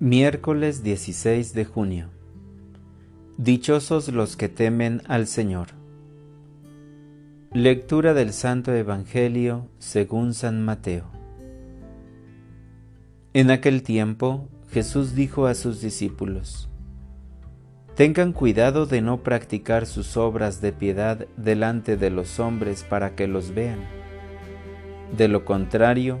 Miércoles 16 de junio. Dichosos los que temen al Señor. Lectura del Santo Evangelio según San Mateo. En aquel tiempo Jesús dijo a sus discípulos, Tengan cuidado de no practicar sus obras de piedad delante de los hombres para que los vean. De lo contrario,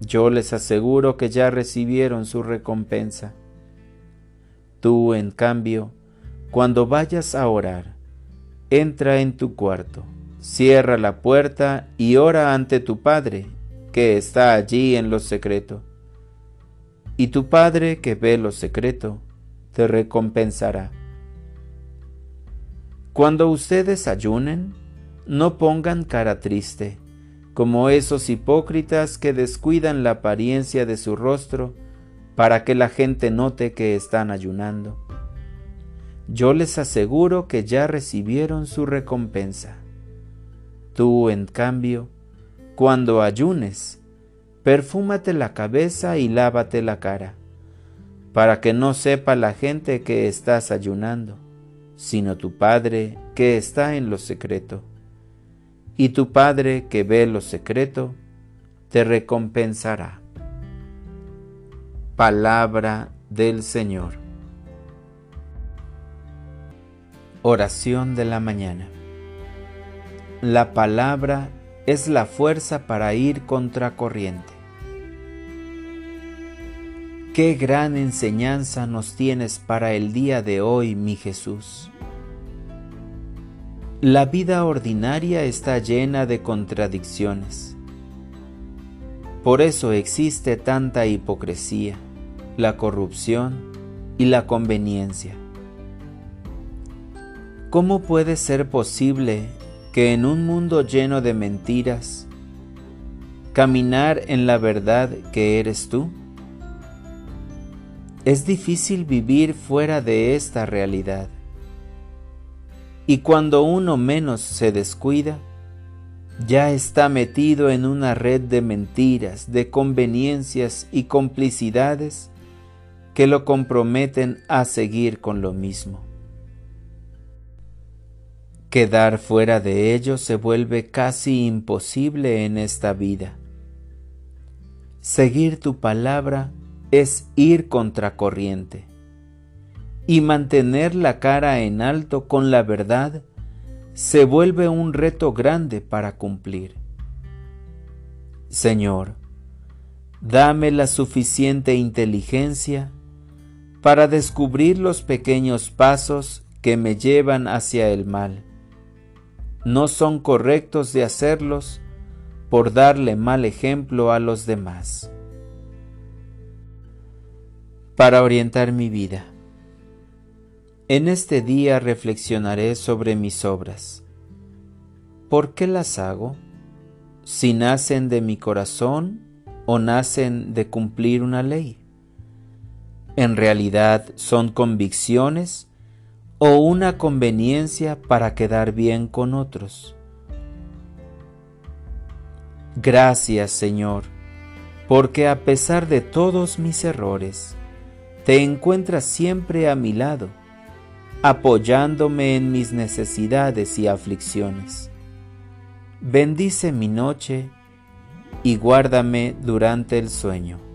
yo les aseguro que ya recibieron su recompensa. Tú, en cambio, cuando vayas a orar, entra en tu cuarto, cierra la puerta y ora ante tu Padre, que está allí en lo secreto. Y tu Padre, que ve lo secreto, te recompensará. Cuando ustedes ayunen, no pongan cara triste como esos hipócritas que descuidan la apariencia de su rostro para que la gente note que están ayunando. Yo les aseguro que ya recibieron su recompensa. Tú, en cambio, cuando ayunes, perfúmate la cabeza y lávate la cara, para que no sepa la gente que estás ayunando, sino tu Padre que está en lo secreto y tu Padre que ve lo secreto, te recompensará. Palabra del Señor. Oración de la mañana. La palabra es la fuerza para ir contra corriente. Qué gran enseñanza nos tienes para el día de hoy, mi Jesús. La vida ordinaria está llena de contradicciones. Por eso existe tanta hipocresía, la corrupción y la conveniencia. ¿Cómo puede ser posible que en un mundo lleno de mentiras, caminar en la verdad que eres tú? Es difícil vivir fuera de esta realidad. Y cuando uno menos se descuida, ya está metido en una red de mentiras, de conveniencias y complicidades que lo comprometen a seguir con lo mismo. Quedar fuera de ello se vuelve casi imposible en esta vida. Seguir tu palabra es ir contracorriente y mantener la cara en alto con la verdad se vuelve un reto grande para cumplir. Señor, dame la suficiente inteligencia para descubrir los pequeños pasos que me llevan hacia el mal. No son correctos de hacerlos por darle mal ejemplo a los demás. Para orientar mi vida. En este día reflexionaré sobre mis obras. ¿Por qué las hago? Si nacen de mi corazón o nacen de cumplir una ley. En realidad son convicciones o una conveniencia para quedar bien con otros. Gracias Señor, porque a pesar de todos mis errores, te encuentras siempre a mi lado apoyándome en mis necesidades y aflicciones. Bendice mi noche y guárdame durante el sueño